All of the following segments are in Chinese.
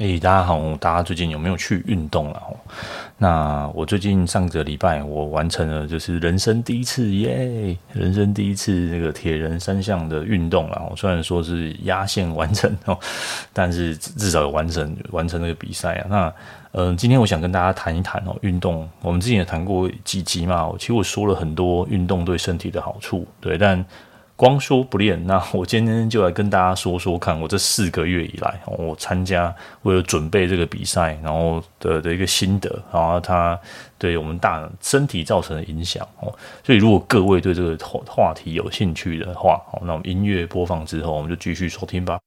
哎、大家好！大家最近有没有去运动了？那我最近上个礼拜我完成了，就是人生第一次耶！人生第一次那个铁人三项的运动了。我虽然说是压线完成哦，但是至少有完成完成那个比赛啊。那嗯、今天我想跟大家谈一谈哦，运动。我们之前也谈过几集嘛，其实我说了很多运动对身体的好处，对，但。光说不练，那我今天就来跟大家说说看，我这四个月以来，我参加为了准备这个比赛，然后的的一个心得，然后它对我们大身体造成的影响哦。所以如果各位对这个话题有兴趣的话，那我们音乐播放之后，我们就继续收听吧。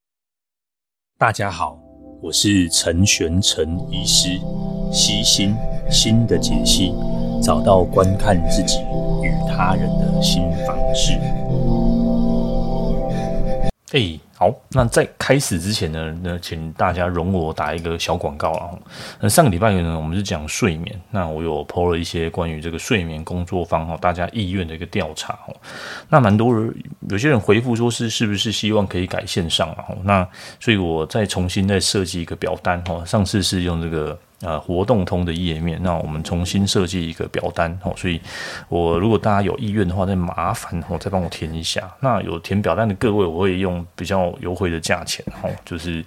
大家好，我是陈玄陈医师，析心新的解析，找到观看自己与他人的新方式。哎、好，那在开始之前呢，那请大家容我打一个小广告啊。那上个礼拜呢，我们是讲睡眠，那我有 po 了一些关于这个睡眠工作坊哈，大家意愿的一个调查哦。那蛮多人，有些人回复说是是不是希望可以改线上啊？那所以我再重新再设计一个表单哈。上次是用这个。呃，活动通的页面，那我们重新设计一个表单哦，所以我如果大家有意愿的话，再麻烦我再帮我填一下。那有填表单的各位，我会用比较优惠的价钱哦，就是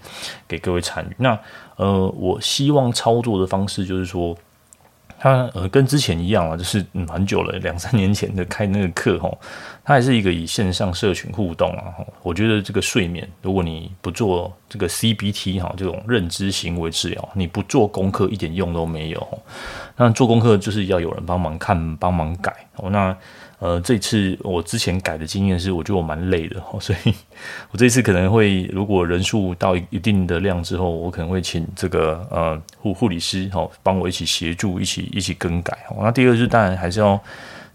给各位参与。那呃，我希望操作的方式就是说。它呃跟之前一样啊，就是嗯很久了，两三年前的开那个课吼，它还是一个以线上社群互动啊。我觉得这个睡眠，如果你不做这个 CBT 哈这种认知行为治疗，你不做功课一点用都没有。那做功课就是要有人帮忙看、帮忙改。那呃，这次我之前改的经验是，我觉得我蛮累的，所以 我这次可能会，如果人数到一定的量之后，我可能会请这个呃护护理师哈帮我一起协助，一起一起更改。那第二是当然还是要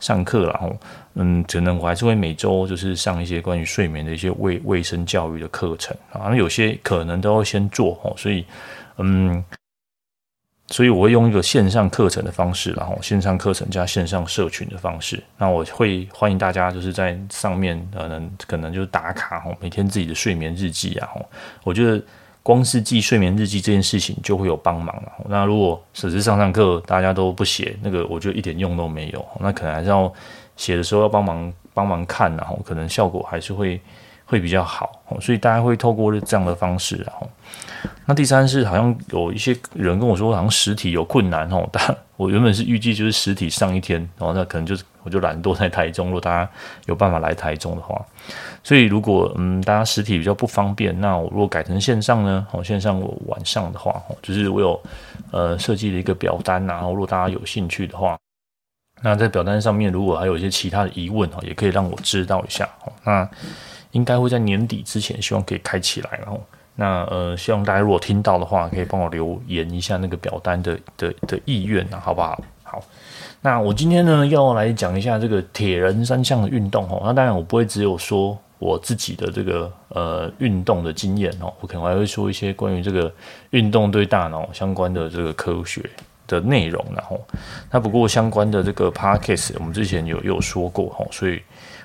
上课啦，嗯，可能我还是会每周就是上一些关于睡眠的一些卫卫生教育的课程啊，那有些可能都要先做哦，所以嗯。所以我会用一个线上课程的方式，然后线上课程加线上社群的方式。那我会欢迎大家就是在上面，可能可能就是打卡哦，每天自己的睡眠日记啊。我觉得光是记睡眠日记这件事情就会有帮忙了。那如果只是上上课大家都不写，那个我觉得一点用都没有。那可能还是要写的时候要帮忙帮忙看，然后可能效果还是会会比较好。所以大家会透过这样的方式，然后。那第三是好像有一些人跟我说，好像实体有困难哦。但我原本是预计就是实体上一天，然后那可能就是我就懒惰在台中。如果大家有办法来台中的话，所以如果嗯大家实体比较不方便，那我如果改成线上呢？哦，线上我晚上的话，哦，就是我有呃设计了一个表单，然后如果大家有兴趣的话，那在表单上面如果还有一些其他的疑问哦，也可以让我知道一下哦。那应该会在年底之前，希望可以开起来，然后。那呃，希望大家如果听到的话，可以帮我留言一下那个表单的的的意愿啊，好不好？好，那我今天呢要来讲一下这个铁人三项的运动哦。那当然我不会只有说我自己的这个呃运动的经验哦，我可能还会说一些关于这个运动对大脑相关的这个科学的内容。然后，那不过相关的这个 podcast 我们之前有有说过哈，所以。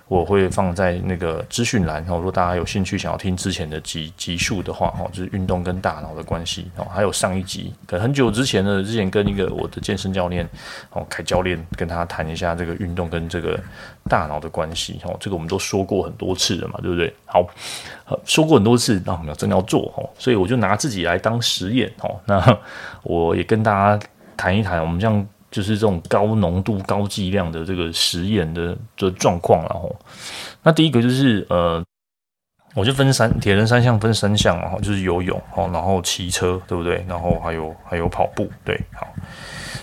我会放在那个资讯栏，然后如果大家有兴趣想要听之前的集集数的话，哈，就是运动跟大脑的关系，哦，还有上一集，可能很久之前呢，之前跟一个我的健身教练，哦，凯教练跟他谈一下这个运动跟这个大脑的关系，哦，这个我们都说过很多次了嘛，对不对？好，说过很多次，那我们要真的要做，哦，所以我就拿自己来当实验，哦，那我也跟大家谈一谈，我们这样。就是这种高浓度、高剂量的这个实验的的状况，然后，那第一个就是呃，我就分三铁人三项分三项嘛，就是游泳哦，然后骑车，对不对？然后还有还有跑步，对，好。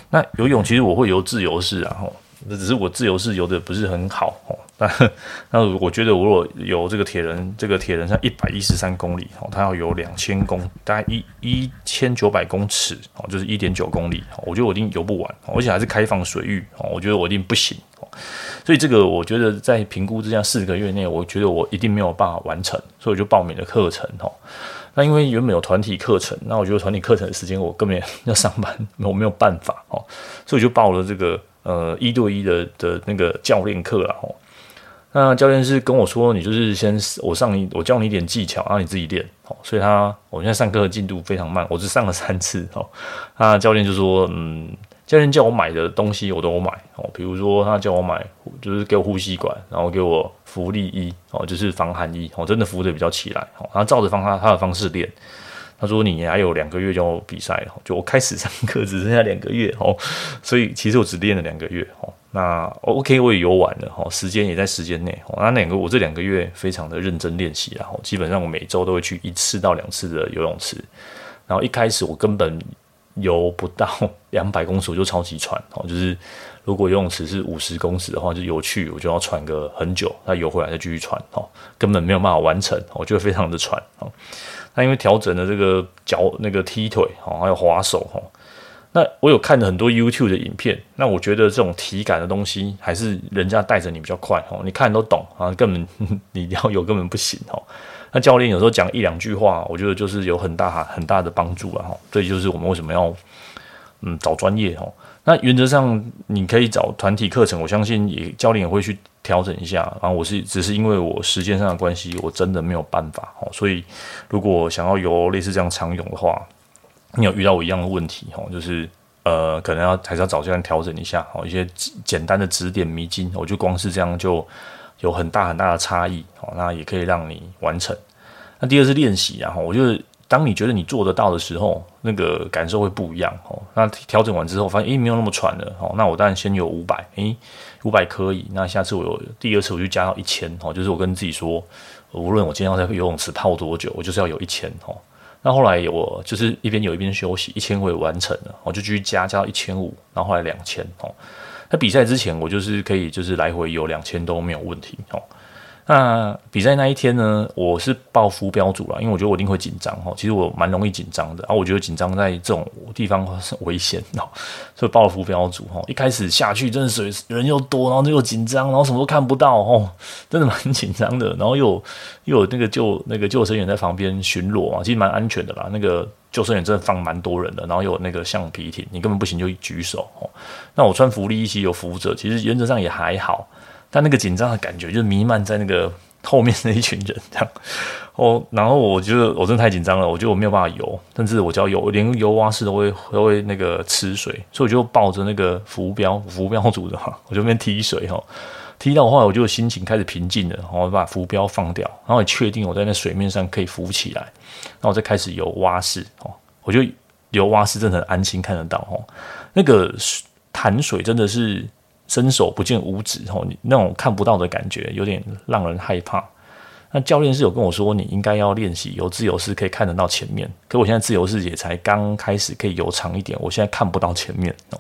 那游泳其实我会游自由式，然后，那只是我自由式游的不是很好哦。那我觉得，我如果有这个铁人，这个铁人像一百一十三公里哦，它要游两千公，大概一一千九百公尺哦，就是一点九公里。我觉得我一定游不完，而且还是开放水域哦，我觉得我一定不行。所以这个我觉得在评估之下，四个月内，我觉得我一定没有办法完成，所以我就报名了课程哦。那因为原本有团体课程，那我觉得团体课程的时间我根本 要上班，我没有办法哦，所以我就报了这个呃一对一的的那个教练课了哦。那教练是跟我说，你就是先我上你，我教你一点技巧，然后你自己练。好，所以他我现在上课的进度非常慢，我只上了三次。哦，那教练就说，嗯，教练叫我买的东西我都买。哦，比如说他叫我买，就是给我呼吸管，然后给我浮力衣，哦，就是防寒衣。哦，真的浮的比较起来。哦，然后照着方他他的方式练。他说你还有两个月就要比赛了，就我开始上课只剩下两个月。哦，所以其实我只练了两个月。哦。那 OK，我也游完了哈，时间也在时间内。那两个我这两个月非常的认真练习，然后基本上我每周都会去一次到两次的游泳池。然后一开始我根本游不到 两百公尺我就超级喘哦，就是如果游泳池是五十公尺的话，就游去我就要喘个很久，再游回来再继续喘哦，根本没有办法完成，我觉得非常的喘哦。那因为调整了这个脚那个踢腿哦，还有滑手哦。那我有看了很多 YouTube 的影片，那我觉得这种体感的东西还是人家带着你比较快哦，你看都懂啊，根本 你要有根本不行哦。那教练有时候讲一两句话，我觉得就是有很大很大的帮助了哈。这就是我们为什么要嗯找专业哦。那原则上你可以找团体课程，我相信也教练也会去调整一下。然后我是只是因为我时间上的关系，我真的没有办法哦。所以如果想要游类似这样长泳的话，你有遇到我一样的问题吼，就是呃，可能要还是要找教练调整一下哦，一些简单的指点迷津，我就光是这样就有很大很大的差异哦，那也可以让你完成。那第二是练习，然后我就是当你觉得你做得到的时候，那个感受会不一样哦。那调整完之后，发现诶没有那么喘了哦，那我当然先有五百，诶五百可以，那下次我有第二次我就加到一千哦，就是我跟自己说，无论我今天要在游泳池泡多久，我就是要有一千哦。那后来我就是一边游一边休息，一千我也完成了，我就继续加加到一千五，然后后来两千哦。那比赛之前我就是可以就是来回游两千都没有问题哦。那比赛那一天呢，我是报浮标组了，因为我觉得我一定会紧张哈。其实我蛮容易紧张的啊，我觉得紧张在这种地方是危险哦，所以报了浮标组哈。一开始下去真的水人又多，然后又紧张，然后什么都看不到哦，真的蛮紧张的。然后又有又有那个救那个救生员在旁边巡逻啊，其实蛮安全的啦。那个救生员真的放蛮多人的，然后有那个橡皮艇，你根本不行就举手哦。那我穿浮力一起有浮着，其实原则上也还好。但那个紧张的感觉就弥漫在那个后面那一群人这样 哦，然后我觉得我真的太紧张了，我觉得我没有办法游，甚至我只要游，连游蛙式都会都会那个吃水，所以我就抱着那个浮标浮标组的话，我就边踢水哈，踢到后来我就心情开始平静了，然后我把浮标放掉，然后也确定我在那水面上可以浮起来，然后我再开始游蛙式哦，我就游蛙式真的很安心看得到哦，那个潭水真的是。伸手不见五指，吼，你那种看不到的感觉有点让人害怕。那教练是有跟我说，你应该要练习游自由式，可以看得到前面。可我现在自由式也才刚开始，可以游长一点，我现在看不到前面哦。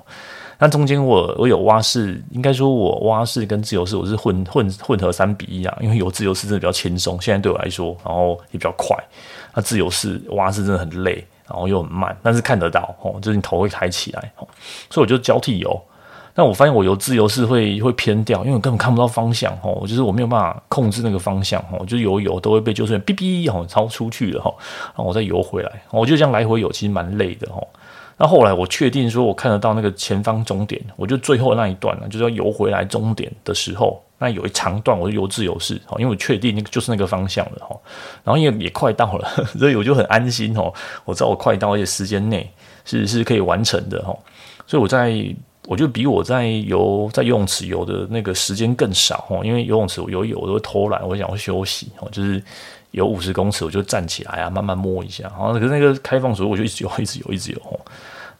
那中间我我有蛙式，应该说我蛙式跟自由式我是混混混合三比一啊，因为游自由式真的比较轻松，现在对我来说，然后也比较快。那自由式蛙式真的很累，然后又很慢，但是看得到哦，就是你头会抬起来哦，所以我就交替游。但我发现我游自由式会会偏掉，因为我根本看不到方向哦，就是我没有办法控制那个方向哦，就游游都会被救生员哔哔哦超出去了哈，然后我再游回来，我就这样来回游，其实蛮累的哈。那后来我确定说我看得到那个前方终点，我就最后那一段呢，就是要游回来终点的时候，那有一长段我就游自由式哦，因为我确定那个就是那个方向了哈，然后也也快到了，所以我就很安心哦，我知道我快到，而且时间内是是可以完成的哈，所以我在。我就比我在游在游泳池游的那个时间更少哦，因为游泳池我游泳我都会偷懒，我想要休息哦，就是游五十公尺我就站起来啊，慢慢摸一下，然后可是那个开放水我就 一直游，一直游，一直游哦。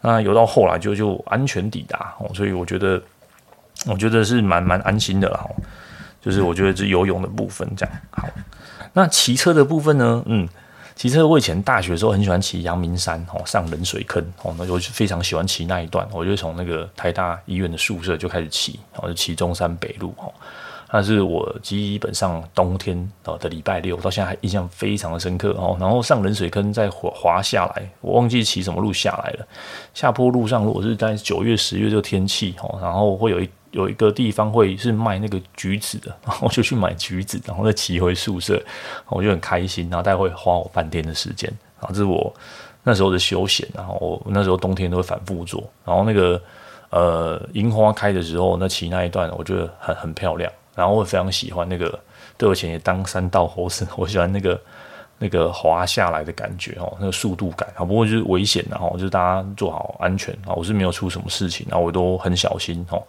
那游到后来就就安全抵达哦，所以我觉得我觉得是蛮蛮安心的啦。就是我觉得这游泳的部分这样好，那骑车的部分呢？嗯。骑车，我以前大学的时候很喜欢骑阳明山，哦，上冷水坑，哦，那我就非常喜欢骑那一段，我就从那个台大医院的宿舍就开始骑，然后就骑中山北路，哦，但是我基本上冬天的礼拜六，到现在还印象非常的深刻，哦，然后上冷水坑再滑下来，我忘记骑什么路下来了，下坡路上如果是在九月十月这个天气，哦，然后会有一。有一个地方会是卖那个橘子的，然后就去买橘子，然后再骑回宿舍，我就很开心。然后大概会花我半天的时间，然后这是我那时候的休闲。然后我那时候冬天都会反复做。然后那个呃樱花开的时候，那骑那一段我觉得很很漂亮。然后我也非常喜欢那个，对我以前也当山道猴子，我喜欢那个那个滑下来的感觉哦，那个速度感啊。不过就是危险然后就是大家做好安全啊，我是没有出什么事情，然后我都很小心哦。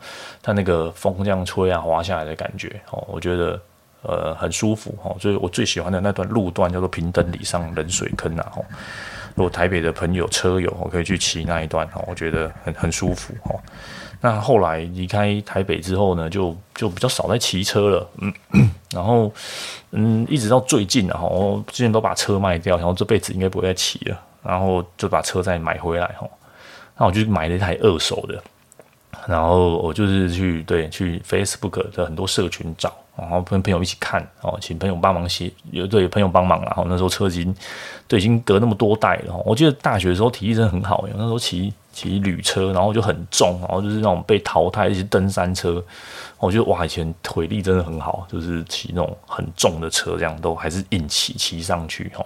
它那个风这样吹啊，滑下来的感觉哦，我觉得呃很舒服哦。所以我最喜欢的那段路段叫做平等里上冷水坑啊。如果台北的朋友车友，我可以去骑那一段哦，我觉得很很舒服哦。那后来离开台北之后呢，就就比较少在骑车了，嗯，然后嗯，一直到最近啊，我之前都把车卖掉，然后这辈子应该不会再骑了，然后就把车再买回来哈。那我就买了一台二手的，然后我就是去对去 Facebook 的很多社群找。然后跟朋友一起看哦，请朋友帮忙写，有对朋友帮忙，然后那时候车已经对已经隔那么多代了。我记得大学的时候体力真的很好，那时候骑骑旅车，然后就很重，然后就是那种被淘汰一些登山车。我觉得哇，以前腿力真的很好，就是骑那种很重的车，这样都还是硬骑骑上去哈。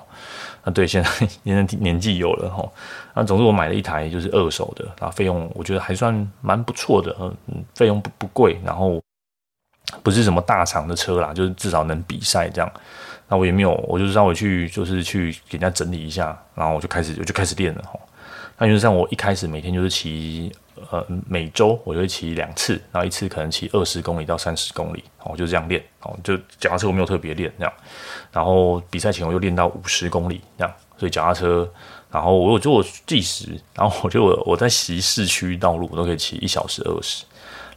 那对现在 现在年纪有了哈，那总之我买了一台就是二手的，然后费用我觉得还算蛮不错的，嗯，费用不不贵，然后。不是什么大厂的车啦，就是至少能比赛这样。那我也没有，我就稍微去，就是去给人家整理一下，然后我就开始，我就开始练了哈。那就是像我一开始每天就是骑，呃，每周我就会骑两次，然后一次可能骑二十公里到三十公里，哦，就这样练，哦，就脚踏车我没有特别练这样。然后比赛前我又练到五十公里这样，所以脚踏车，然后我有做计时，然后我就我我在骑市区道路，我都可以骑一小时二十。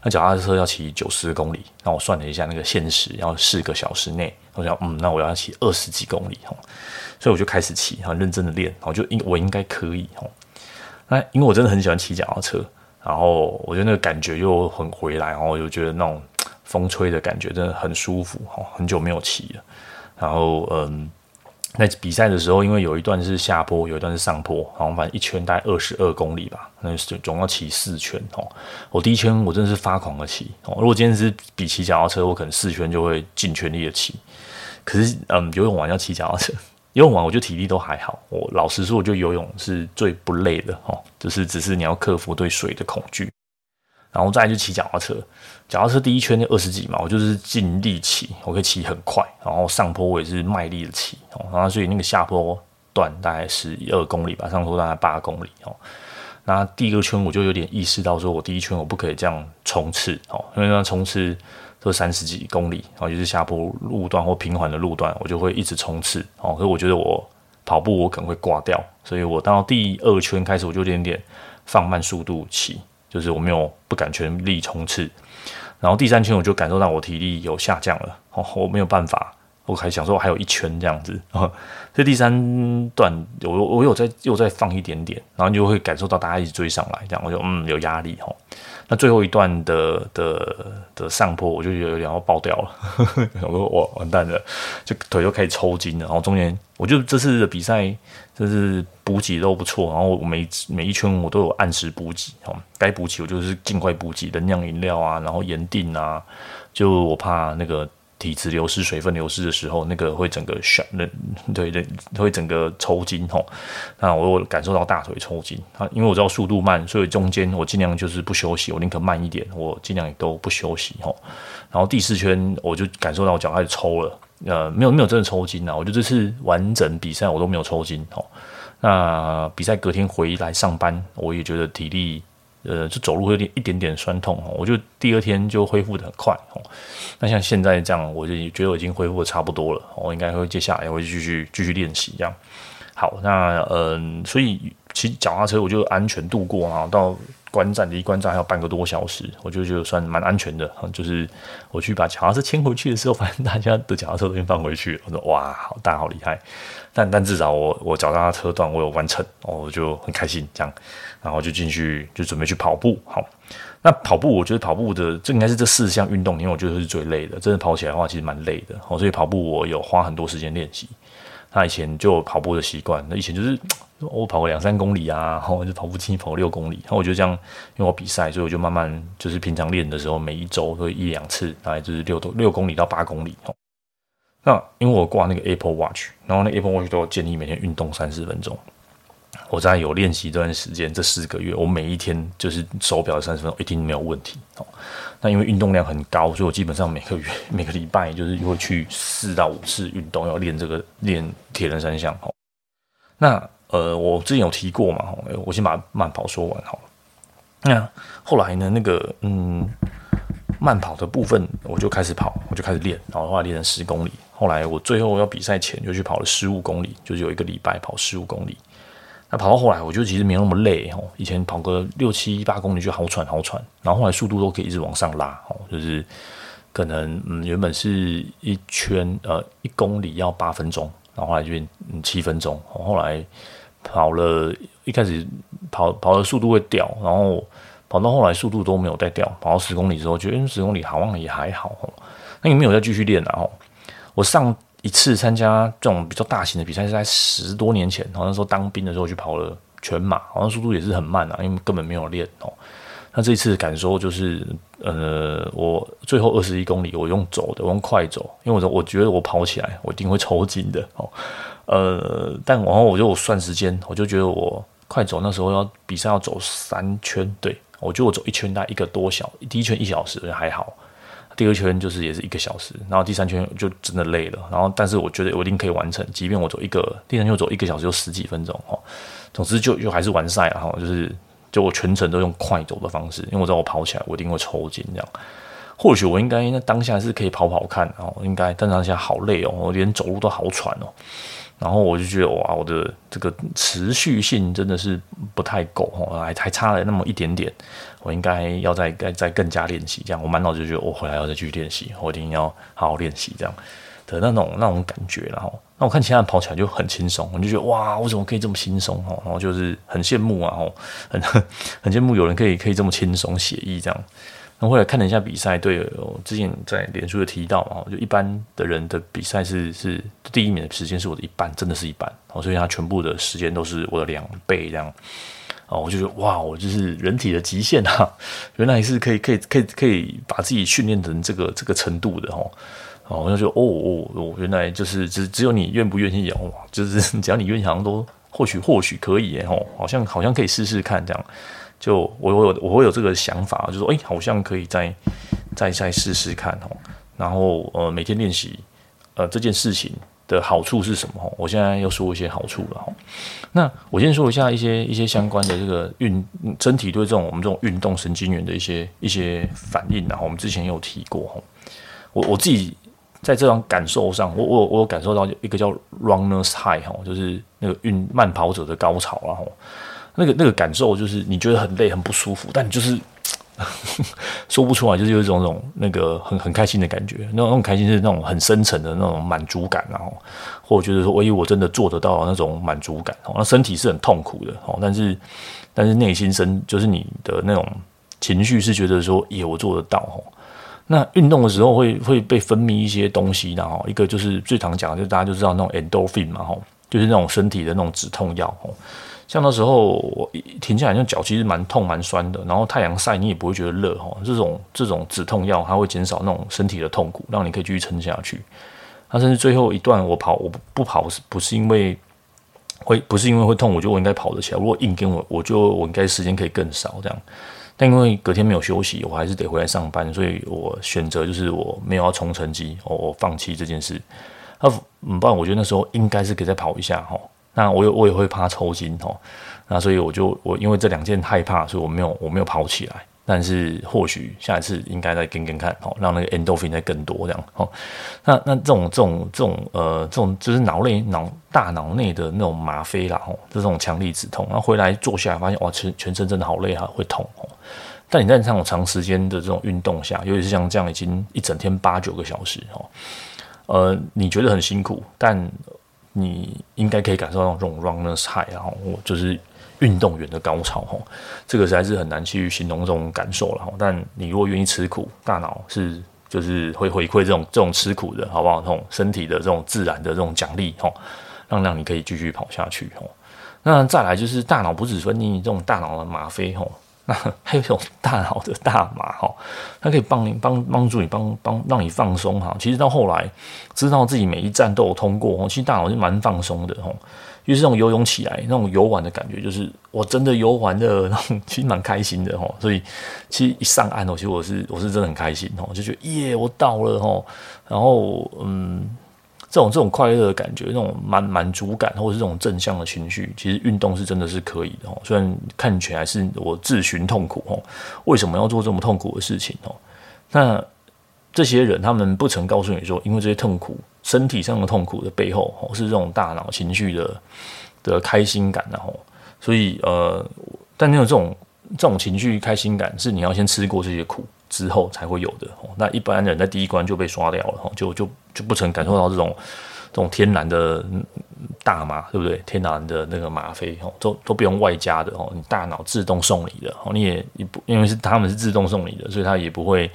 那脚踏车要骑九十公里，那我算了一下，那个限时要四个小时内，我想，嗯，那我要骑二十几公里吼，所以我就开始骑，很认真的练，我就应我应该可以吼。那因为我真的很喜欢骑脚踏车，然后我觉得那个感觉又很回来，然后我就觉得那种风吹的感觉真的很舒服哈，很久没有骑了，然后嗯。在比赛的时候，因为有一段是下坡，有一段是上坡，好像反正一圈大概二十二公里吧，那总要骑四圈哦。我第一圈我真的是发狂的骑哦。如果今天是比骑脚踏车，我可能四圈就会尽全力的骑。可是，嗯，游泳完要骑脚踏车，游泳完我觉得体力都还好。我老实说，我觉得游泳是最不累的哦，就是只是你要克服对水的恐惧。然后再来就骑脚踏车，脚踏车第一圈就二十几嘛，我就是尽力骑，我可以骑很快，然后上坡我也是卖力的骑哦，然后所以那个下坡段大概十二公里吧，上坡大概八公里哦。那第一个圈我就有点意识到，说我第一圈我不可以这样冲刺哦，因为那冲刺都三十几公里，然后就是下坡路段或平缓的路段，我就会一直冲刺哦。可是我觉得我跑步我可能会挂掉，所以我到第二圈开始我就有点点放慢速度骑。就是我没有不敢全力冲刺，然后第三圈我就感受到我体力有下降了，哦，我没有办法，我还想说还有一圈这样子，所以第三段我我有再又再放一点点，然后你就会感受到大家一直追上来，这样我就嗯有压力哈。那最后一段的的的上坡，我就有点要爆掉了，我说我完蛋了，就腿就开始抽筋了。然后中间，我就这次的比赛，就是补给都不错，然后我每每一圈我都有按时补给，哦，该补给我就是尽快补给，能量饮料啊，然后盐锭啊，就我怕那个。体脂流失、水分流失的时候，那个会整个旋，那对对，会整个抽筋吼。那我有感受到大腿抽筋啊，因为我知道速度慢，所以中间我尽量就是不休息，我宁可慢一点，我尽量也都不休息吼。然后第四圈我就感受到我脚开始抽了，呃，没有没有真的抽筋啊，我觉得这次完整比赛我都没有抽筋吼。那比赛隔天回来上班，我也觉得体力。呃，就走路会有点一点点酸痛，我就第二天就恢复得很快哦。那像现在这样，我就觉得我已经恢复得差不多了，我应该会接下来会继续继续练习这样。好，那嗯，所以骑脚踏车我就安全度过啊，到。观战离观战还有半个多小时，我就觉得算蛮安全的。就是我去把脚踏车牵回去的时候，发现大家的脚踏车都已经放回去。我说哇，好大好厉害！但但至少我我脚踏车段我有完成，我就很开心。这样，然后就进去就准备去跑步。好，那跑步我觉得跑步的这应该是这四项运动因为我觉得是最累的。真的跑起来的话，其实蛮累的。所以跑步我有花很多时间练习。那以前就有跑步的习惯，那以前就是我跑个两三公里啊，然后就跑步机跑六公里。然后我就这样，因为我比赛，所以我就慢慢就是平常练的时候，每一周都一两次，大概就是六多六公里到八公里。那因为我挂那个 Apple Watch，然后那 Apple Watch 都建议每天运动三十分钟。我在有练习这段时间，这四个月，我每一天就是手表三十分钟，一定没有问题哦。那因为运动量很高，所以我基本上每个月、每个礼拜就是会去四到五次运动，要练这个练铁人三项哦。那呃，我之前有提过嘛，我先把慢跑说完好。那后来呢，那个嗯，慢跑的部分我就开始跑，我就开始练，然后后来练成十公里。后来我最后要比赛前就去跑了十五公里，就是有一个礼拜跑十五公里。那跑到后来，我觉得其实没那么累哦。以前跑个六七八公里就好喘好喘，然后后来速度都可以一直往上拉哦。就是可能嗯，原本是一圈呃一公里要八分钟，然后后来就变七分钟。后来跑了一开始跑跑的速度会掉，然后跑到后来速度都没有再掉。跑到十公里之后，觉得十公里好像也还好。那你没有再继续练然后我上。一次参加这种比较大型的比赛是在十多年前，好像说当兵的时候去跑了全马，好像速度也是很慢啊，因为根本没有练哦。那这一次感受就是，呃，我最后二十一公里我用走的，我用快走，因为我我觉得我跑起来我一定会抽筋的哦。呃，但然后我就我算时间，我就觉得我快走那时候要比赛要走三圈，对，我觉得我走一圈大概一个多小，第一圈一小时还好。第二圈就是也是一个小时，然后第三圈就真的累了，然后但是我觉得我一定可以完成，即便我走一个第三圈走一个小时就十几分钟哦，总之就就还是完赛了哈，就是就我全程都用快走的方式，因为我知道我跑起来我一定会抽筋这样，或许我应该那当下是可以跑跑看哦，应该但当下好累哦，我连走路都好喘哦。然后我就觉得哇，我的这个持续性真的是不太够哦，还还差了那么一点点，我应该要再再再更加练习，这样。我满脑子就觉得我回来要再继续练习，我一定要好好练习这样。的那种那种感觉，然后那我看其他人跑起来就很轻松，我就觉得哇，我怎么可以这么轻松哦？然后就是很羡慕啊，哦，很很羡慕有人可以可以这么轻松写意这样。然后后来看了一下比赛，对，我之前在脸书有提到嘛，就一般的人的比赛是是第一名的时间是我的一半，真的是一半。哦，所以他全部的时间都是我的两倍这样，哦，我就觉得哇，我就是人体的极限啊，原来是可以可以可以可以把自己训练成这个这个程度的哦，哦，我就觉得哦哦哦，原来就是只只有你愿不愿意哦，就是 只要你愿意，好像都或许或许可以哦，好像好像可以试试看这样。就我我有我会有这个想法，就说哎，好像可以再再再试试看哦。然后呃，每天练习呃这件事情的好处是什么？我现在要说一些好处了哈。那我先说一下一些一些相关的这个运身体对这种我们这种运动神经元的一些一些反应。然后我们之前有提过哈。我我自己在这种感受上，我我我有感受到一个叫 runner's high 哈，就是那个运慢跑者的高潮然后。那个那个感受就是你觉得很累很不舒服，但你就是 说不出来，就是有一种那种那个很很开心的感觉，那种那种开心是那种很深层的那种满足感，然后或者觉得说，万一我真的做得到那种满足感，哦，那身体是很痛苦的，哦，但是但是内心深就是你的那种情绪是觉得说，耶，我做得到，哦，那运动的时候会会被分泌一些东西，然后一个就是最常讲，就是大家就知道那种 endorphin 嘛，吼，就是那种身体的那种止痛药，吼。像那时候我一停下来，那脚其实蛮痛蛮酸的，然后太阳晒你也不会觉得热哈。这种这种止痛药它会减少那种身体的痛苦，让你可以继续撑下去。那甚至最后一段我跑，我不不跑是不是因为会不是因为会痛，我觉得我应该跑得起来。如果硬跟我，我就我应该时间可以更少这样。但因为隔天没有休息，我还是得回来上班，所以我选择就是我没有要冲成绩，我我放弃这件事。那嗯，不然我觉得那时候应该是可以再跑一下哈。那我有我也会怕抽筋哦，那所以我就我因为这两件害怕，所以我没有我没有跑起来。但是或许下一次应该再跟跟看哦，让那个 endorphin 再更多这样哦。那那这种这种这种呃这种就是脑内脑大脑内的那种吗啡啦哦，这种强力止痛，然后回来坐下来发现哇全全身真的好累啊，会痛哦。但你在这种长时间的这种运动下，尤其是像这样已经一整天八九个小时哦，呃你觉得很辛苦，但你应该可以感受到这种 runner's high，然后我就是运动员的高潮哈，这个实在是很难去形容这种感受了哈。但你如果愿意吃苦，大脑是就是会回馈这种这种吃苦的好不好？这种身体的这种自然的这种奖励哈，让让你可以继续跑下去哈。那再来就是大脑不只分泌这种大脑的吗啡哈。还有一种大脑的大麻哈，它可以帮你帮帮助你帮帮让你放松哈。其实到后来知道自己每一站都有通过，其实大脑是蛮放松的哈。于是这种游泳起来那种游玩的感觉，就是我真的游完了，然后其实蛮开心的哈。所以其实一上岸哦，其实我是我是真的很开心哦，就觉得耶，我到了哈。然后嗯，这种这种快乐的感觉，那种满满足感，或者是这种正向的情绪，其实运动是真的是可以的哦。虽然看起来是我自寻痛苦哦，为什么要做这么痛苦的事情哦？那这些人他们不曾告诉你说，因为这些痛苦。身体上的痛苦的背后，哦，是这种大脑情绪的的开心感，然后，所以呃，但你有这种这种情绪开心感，是你要先吃过这些苦之后才会有的。那一般人在第一关就被刷掉了，就就就不曾感受到这种这种天然的大麻，对不对？天然的那个吗啡，哦，都都不用外加的，哦，你大脑自动送你的，哦，你也你不因为是他们是自动送你的，所以他也不会。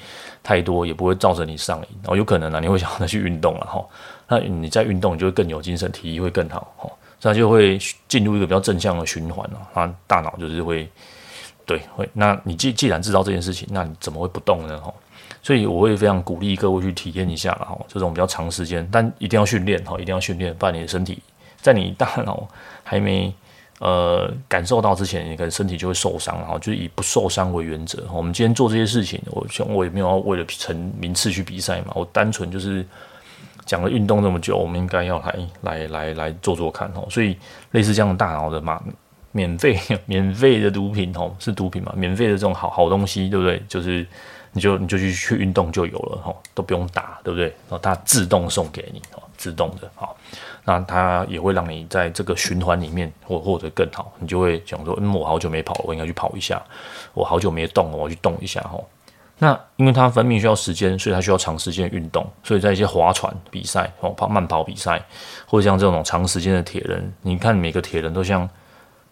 太多也不会造成你上瘾，然后有可能呢，你会想要再去运动了哈。那你在运动，你就会更有精神，体力会更好哈。这样就会进入一个比较正向的循环了。啊，大脑就是会，对，会。那你既既然知道这件事情，那你怎么会不动呢？哈，所以我会非常鼓励各位去体验一下了哈。这种比较长时间，但一定要训练哈，一定要训练，不然你的身体在你大脑还没。呃，感受到之前，你可能身体就会受伤，然后就以不受伤为原则。我们今天做这些事情，我想我也没有要为了成名次去比赛嘛，我单纯就是讲了运动这么久，我们应该要来来来来做做看哦。所以类似这样的大脑的嘛，免费免费的毒品哦，是毒品嘛？免费的这种好好东西，对不对？就是你就你就去去运动就有了哈，都不用打，对不对？然后它自动送给你哦，自动的好。那它也会让你在这个循环里面或或者更好，你就会想说，嗯，我好久没跑了，我应该去跑一下。我好久没动了，我要去动一下哈。那因为它分泌需要时间，所以它需要长时间运动。所以在一些划船比赛哦，跑慢跑比赛，或者像这种长时间的铁人，你看每个铁人都像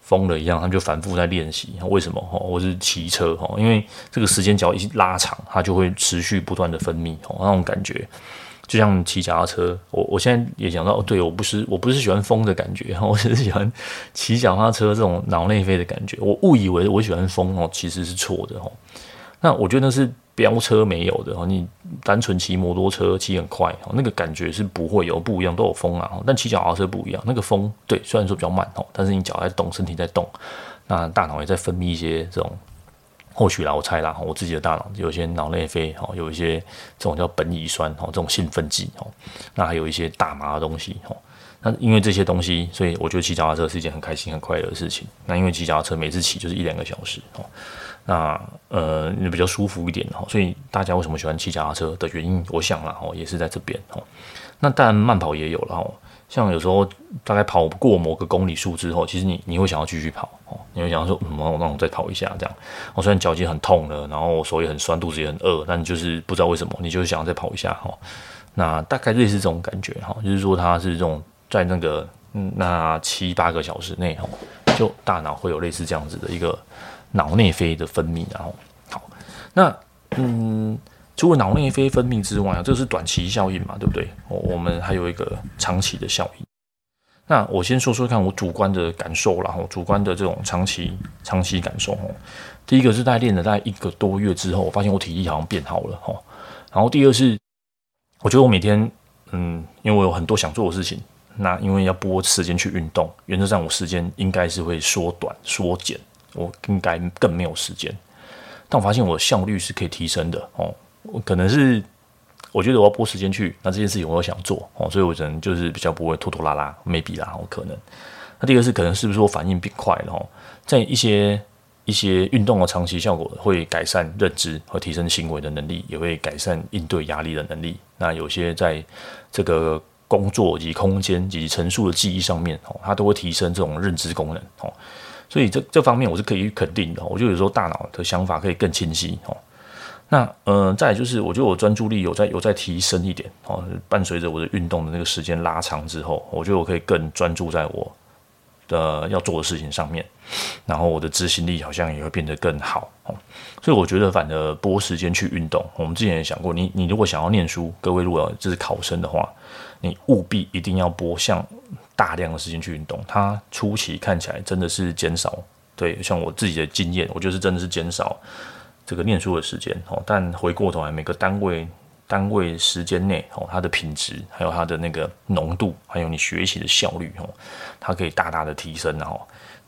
疯了一样，他们就反复在练习。为什么？哈，我是骑车哈，因为这个时间只要一拉长，它就会持续不断的分泌哦，那种感觉。就像骑脚踏车，我我现在也想到，对，我不是我不是喜欢风的感觉，我只是喜欢骑脚踏车这种脑内啡的感觉。我误以为我喜欢风哦，其实是错的哦。那我觉得那是飙车没有的哦，你单纯骑摩托车骑很快哦，那个感觉是不会有不一样，都有风啊。但骑脚踏车不一样，那个风对，虽然说比较慢哦，但是你脚在动，身体在动，那大脑也在分泌一些这种。或许啦，我猜啦，我自己的大脑有一些脑内啡，哈，有一些这种叫苯乙酸，哈，这种兴奋剂，哈，那还有一些大麻的东西，哈，那因为这些东西，所以我觉得骑脚踏车是一件很开心、很快乐的事情。那因为骑脚踏车每次骑就是一两个小时，哈，那呃，你比较舒服一点，哈，所以大家为什么喜欢骑脚踏车的原因，我想啦，哦，也是在这边，哈。那当然慢跑也有了，哈。像有时候大概跑不过某个公里数之后，其实你你会想要继续跑哦，你会想要说，嗯，我那我再跑一下这样。我虽然脚已经很痛了，然后手也很酸，肚子也很饿，但就是不知道为什么，你就是想要再跑一下哈。那大概类似这种感觉哈，就是说它是这种在那个嗯那七八个小时内哈，就大脑会有类似这样子的一个脑内啡的分泌，然后好，那嗯。除了脑内啡分泌之外啊，这是短期效应嘛，对不对？我们还有一个长期的效应。那我先说说看我主观的感受然后主观的这种长期长期感受哦。第一个是在练了大概一个多月之后，我发现我体力好像变好了哈。然后第二是，我觉得我每天嗯，因为我有很多想做的事情，那因为要拨时间去运动，原则上我时间应该是会缩短缩减，我应该更没有时间。但我发现我的效率是可以提升的哦。我可能是我觉得我要拨时间去，那这件事情我想做哦，所以我可能就是比较不会拖拖拉拉，maybe 啦，我可能。那第二个是可能是不是我反应变快了哦，在一些一些运动的长期效果会改善认知和提升行为的能力，也会改善应对压力的能力。那有些在这个工作以及空间以及陈述的记忆上面哦，它都会提升这种认知功能哦。所以这这方面我是可以肯定的，我就有时候大脑的想法可以更清晰哦。那嗯、呃，再就是，我觉得我专注力有在有在提升一点哦。伴随着我的运动的那个时间拉长之后，我觉得我可以更专注在我的要做的事情上面，然后我的执行力好像也会变得更好哦。所以我觉得，反而拨时间去运动，我们之前也想过，你你如果想要念书，各位如果就是考生的话，你务必一定要拨像大量的时间去运动。它初期看起来真的是减少，对，像我自己的经验，我觉得是真的是减少。这个念书的时间哦，但回过头来，每个单位单位时间内哦，它的品质，还有它的那个浓度，还有你学习的效率哦，它可以大大的提升哦。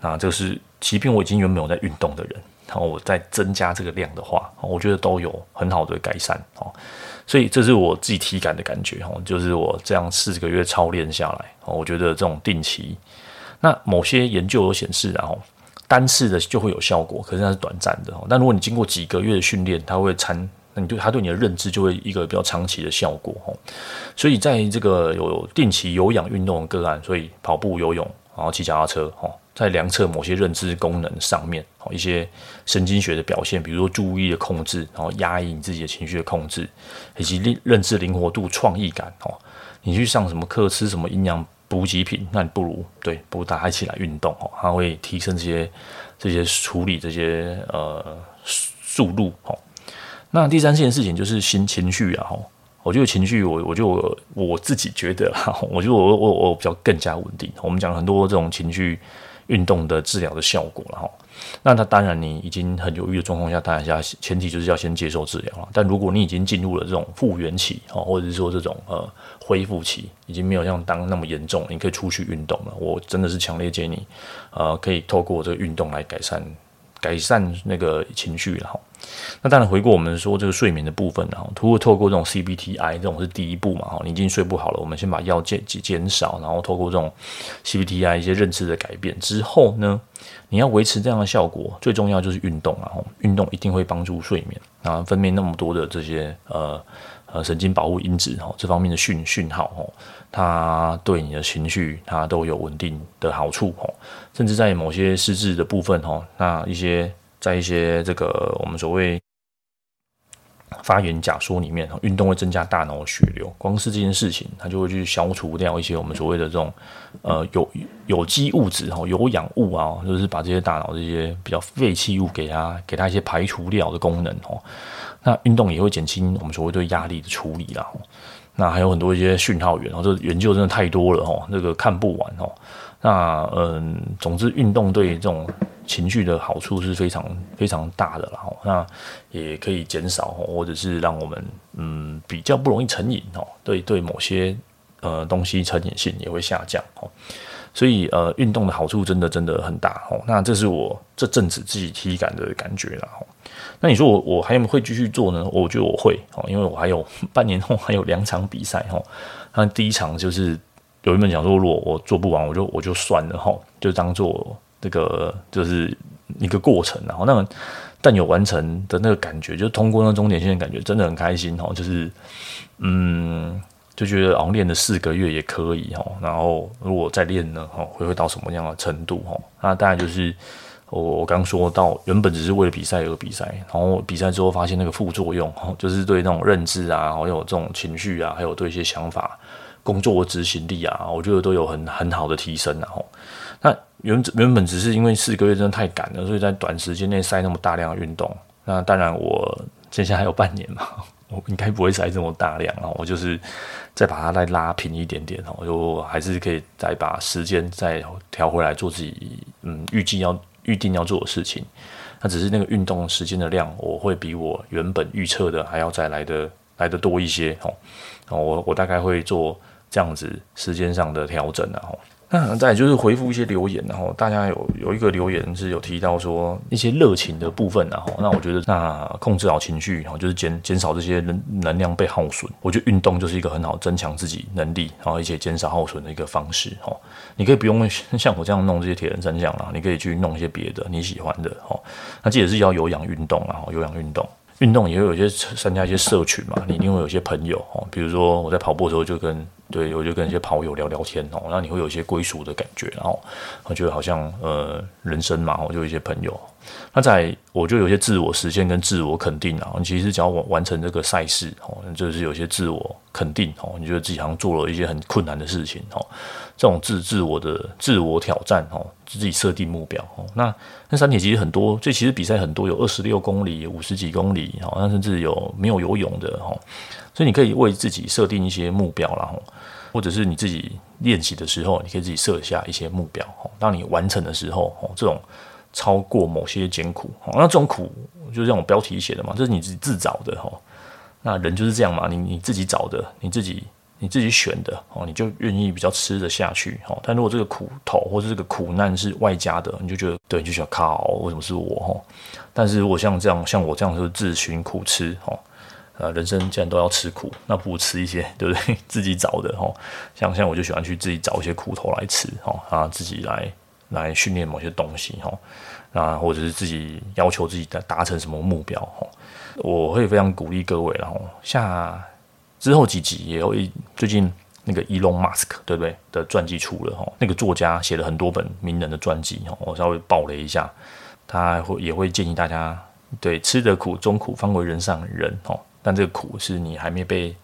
那这是，即便我已经原本有在运动的人，然后我再增加这个量的话，我觉得都有很好的改善哦。所以这是我自己体感的感觉哦，就是我这样四个月操练下来哦，我觉得这种定期，那某些研究有显示，然后单次的就会有效果，可是那是短暂的哦。但如果你经过几个月的训练，它会参，那你对它对你的认知就会一个比较长期的效果哦。所以在这个有定期有氧运动的个案，所以跑步、游泳，然后骑脚踏车哦。在量测某些认知功能上面，哦，一些神经学的表现，比如说注意的控制，然后压抑你自己的情绪的控制，以及认知灵活度、创意感，哦，你去上什么课，吃什么营养补给品，那你不如对，不如大家一起来运动，哦，它会提升这些这些处理这些呃速度，哦。那第三件事情就是心情绪啊，吼，我觉得情绪，我我就我，我自己觉得，我觉得我我我比较更加稳定。我们讲很多这种情绪。运动的治疗的效果了哈，那他当然你已经很犹豫的状况下，当然要前提就是要先接受治疗了。但如果你已经进入了这种复原期哈，或者是说这种呃恢复期，已经没有像当那么严重，你可以出去运动了。我真的是强烈建议你，呃，可以透过这个运动来改善改善那个情绪了哈。那当然，回过我们说这个睡眠的部分，然后通过透过这种 CBTI 这种是第一步嘛，哈，你已经睡不好了，我们先把药减减少，然后透过这种 CBTI 一些认知的改变之后呢，你要维持这样的效果，最重要就是运动啊，运动一定会帮助睡眠啊，分泌那么多的这些呃呃神经保护因子哈，这方面的讯讯号哈，它对你的情绪它都有稳定的好处哈，甚至在某些失智的部分哈，那一些。在一些这个我们所谓发炎假说里面，运动会增加大脑血流，光是这件事情，它就会去消除掉一些我们所谓的这种呃有有机物质哈、有氧物啊，就是把这些大脑这些比较废弃物给它给它一些排除掉的功能哦。那运动也会减轻我们所谓对压力的处理啦。那还有很多一些讯号源，然后这研究真的太多了哦，这个看不完哦。那嗯，总之运动对这种情绪的好处是非常非常大的啦。那也可以减少，或者是让我们嗯比较不容易成瘾哦。对对，某些呃东西成瘾性也会下降哦。所以呃，运动的好处真的真的很大哦。那这是我这阵子自己体感的感觉啦。那你说我我还有没会继续做呢？我觉得我会哦，因为我还有半年后还有两场比赛哈。那第一场就是。有一本讲说，如果我做不完，我就我就算了哈，就当做这个就是一个过程，然后那但有完成的那个感觉，就通过那终点线的感觉，真的很开心哈，就是嗯，就觉得熬练了四个月也可以哈，然后如果再练呢，哈，会会到什么样的程度哈？那大概就是我我刚说到，原本只是为了比赛而比赛，然后比赛之后发现那个副作用哈，就是对那种认知啊，还有这种情绪啊，还有对一些想法。工作执行力啊，我觉得都有很很好的提升，然后那原原本只是因为四个月真的太赶了，所以在短时间内塞那么大量的运动。那当然，我接下来还有半年嘛，我应该不会塞这么大量啊。我就是再把它再拉平一点点哦，就还是可以再把时间再调回来做自己嗯预计要预定要做的事情。那只是那个运动时间的量，我会比我原本预测的还要再来的来的多一些哦。我我大概会做。这样子时间上的调整，然后那再就是回复一些留言，然后大家有有一个留言是有提到说一些热情的部分，然后那我觉得那控制好情绪，然后就是减减少这些能能量被耗损。我觉得运动就是一个很好增强自己能力，然后而且减少耗损的一个方式。哦，你可以不用像我这样弄这些铁人三项啦，你可以去弄一些别的你喜欢的。哦，那记得是要有氧运动，然后有氧运动。运动也会有一些参加一些社群嘛，你一定会有一些朋友哦，比如说我在跑步的时候就跟对，我就跟一些跑友聊聊天哦，那你会有一些归属的感觉，然后我觉得好像呃人生嘛，我就有一些朋友。那在我就有些自我实现跟自我肯定啊，你其实只要完完成这个赛事哦，就是有些自我肯定哦，你觉得自己好像做了一些很困难的事情哦，这种自自我的自我挑战哦，自己设定目标哦。那那三铁其实很多，这其实比赛很多，有二十六公里、五十几公里哦，那甚至有没有游泳的哦，所以你可以为自己设定一些目标然后，或者是你自己练习的时候，你可以自己设下一些目标哦，当你完成的时候哦，这种。超过某些艰苦哦，那这种苦就是这种标题写的嘛，这是你自己自找的哈。那人就是这样嘛，你你自己找的，你自己你自己选的哦，你就愿意比较吃得下去哦。但如果这个苦头或者这个苦难是外加的，你就觉得对，你就想靠，为什么是我哈？但是如果像这样，像我这样就是自寻苦吃哦。呃，人生既然都要吃苦，那不如吃一些，对不对？自己找的哈，像像我就喜欢去自己找一些苦头来吃哦，啊，自己来来训练某些东西哈，啊，或者是自己要求自己达达成什么目标哈，我会非常鼓励各位，然后下之后几集也有一最近那个 Elon Musk 对不对的传记出了哈，那个作家写了很多本名人的传记哈，我稍微爆雷一下，他会也会建议大家对吃得苦中苦方为人上人哦。但这个苦是你还没被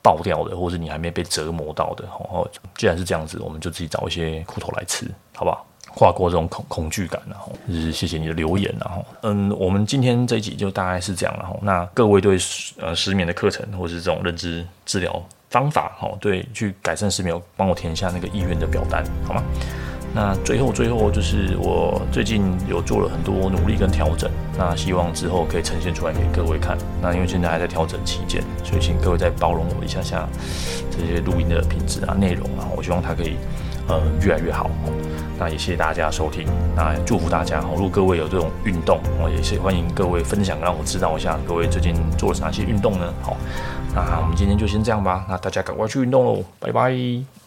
爆掉的，或是你还没被折磨到的。哦，既然是这样子，我们就自己找一些苦头来吃，好不好？跨过这种恐恐惧感，然后就是谢谢你的留言，然后嗯，我们今天这一集就大概是这样，然后那各位对呃失眠的课程或是这种认知治疗方法，哦，对，去改善失眠，帮我填一下那个意愿的表单，好吗？那最后，最后就是我最近有做了很多努力跟调整，那希望之后可以呈现出来给各位看。那因为现在还在调整期间，所以请各位再包容我一下下这些录音的品质啊、内容啊，我希望它可以呃越来越好。那也谢谢大家收听，那祝福大家。如果各位有这种运动，我也是欢迎各位分享，让我知道一下各位最近做了哪些运动呢？好，那我们今天就先这样吧。那大家赶快去运动喽，拜拜。